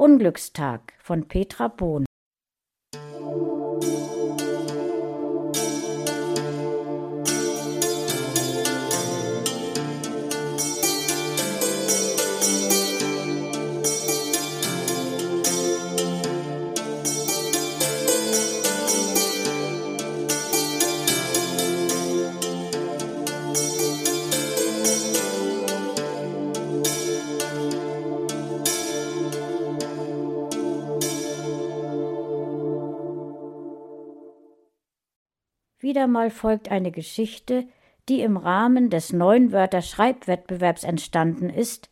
Unglückstag von Petra Bohn. Wieder mal folgt eine Geschichte, die im Rahmen des neuen Wörter-Schreibwettbewerbs entstanden ist,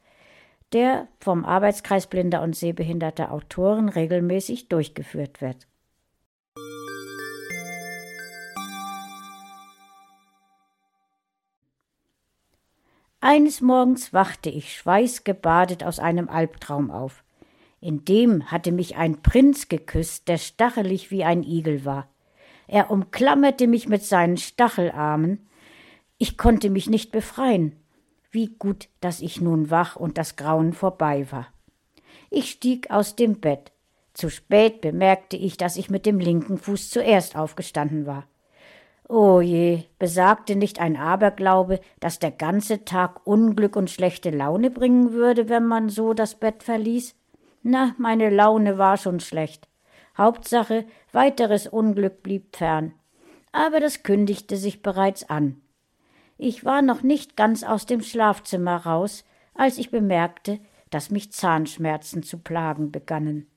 der vom Arbeitskreis blinder und sehbehinderter Autoren regelmäßig durchgeführt wird. Eines Morgens wachte ich schweißgebadet aus einem Albtraum auf. In dem hatte mich ein Prinz geküsst, der stachelig wie ein Igel war. Er umklammerte mich mit seinen Stachelarmen. Ich konnte mich nicht befreien. Wie gut, dass ich nun wach und das Grauen vorbei war. Ich stieg aus dem Bett. Zu spät bemerkte ich, dass ich mit dem linken Fuß zuerst aufgestanden war. Oh je, besagte nicht ein Aberglaube, dass der ganze Tag Unglück und schlechte Laune bringen würde, wenn man so das Bett verließ? Na, meine Laune war schon schlecht. Hauptsache, weiteres Unglück blieb fern. Aber das kündigte sich bereits an. Ich war noch nicht ganz aus dem Schlafzimmer raus, als ich bemerkte, dass mich Zahnschmerzen zu plagen begannen.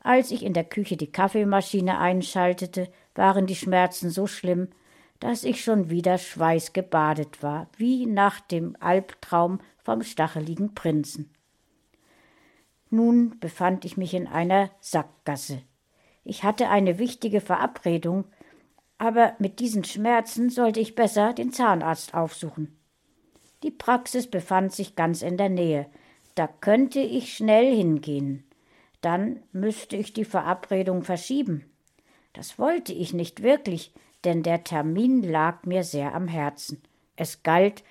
Als ich in der Küche die Kaffeemaschine einschaltete, waren die Schmerzen so schlimm, dass ich schon wieder schweißgebadet war, wie nach dem Albtraum vom stacheligen Prinzen. Nun befand ich mich in einer Sackgasse. Ich hatte eine wichtige Verabredung, aber mit diesen Schmerzen sollte ich besser den Zahnarzt aufsuchen. Die Praxis befand sich ganz in der Nähe, da könnte ich schnell hingehen. Dann müsste ich die Verabredung verschieben. Das wollte ich nicht wirklich, denn der Termin lag mir sehr am Herzen. Es galt,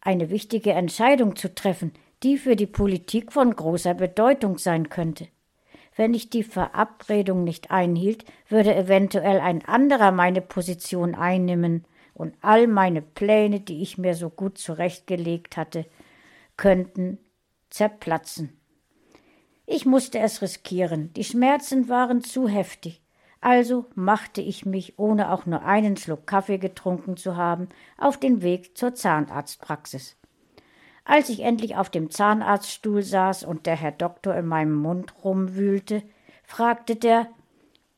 eine wichtige Entscheidung zu treffen, die für die Politik von großer Bedeutung sein könnte. Wenn ich die Verabredung nicht einhielt, würde eventuell ein anderer meine Position einnehmen, und all meine Pläne, die ich mir so gut zurechtgelegt hatte, könnten zerplatzen. Ich musste es riskieren, die Schmerzen waren zu heftig, also machte ich mich, ohne auch nur einen Schluck Kaffee getrunken zu haben, auf den Weg zur Zahnarztpraxis. Als ich endlich auf dem Zahnarztstuhl saß und der Herr Doktor in meinem Mund rumwühlte, fragte der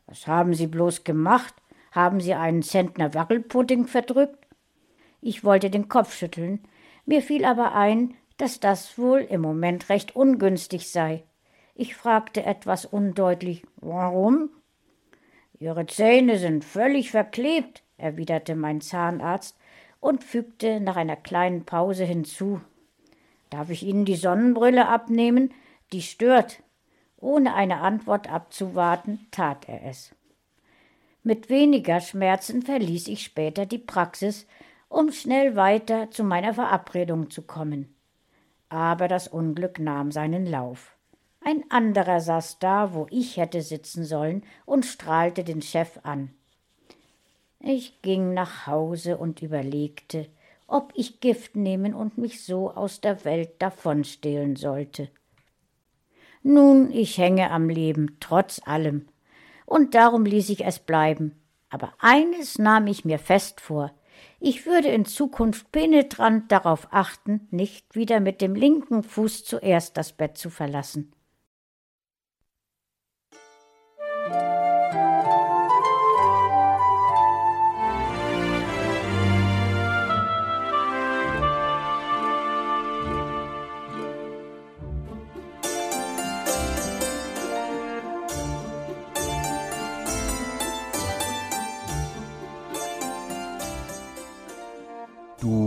Was haben Sie bloß gemacht? Haben Sie einen Zentner Wackelpudding verdrückt? Ich wollte den Kopf schütteln, mir fiel aber ein, dass das wohl im Moment recht ungünstig sei. Ich fragte etwas undeutlich Warum? Ihre Zähne sind völlig verklebt, erwiderte mein Zahnarzt und fügte nach einer kleinen Pause hinzu Darf ich Ihnen die Sonnenbrille abnehmen? Die stört. Ohne eine Antwort abzuwarten, tat er es. Mit weniger Schmerzen verließ ich später die Praxis, um schnell weiter zu meiner Verabredung zu kommen. Aber das Unglück nahm seinen Lauf. Ein anderer saß da, wo ich hätte sitzen sollen, und strahlte den Chef an. Ich ging nach Hause und überlegte, ob ich Gift nehmen und mich so aus der Welt davonstehlen sollte. Nun, ich hänge am Leben, trotz allem, und darum ließ ich es bleiben. Aber eines nahm ich mir fest vor, ich würde in Zukunft penetrant darauf achten, nicht wieder mit dem linken Fuß zuerst das Bett zu verlassen.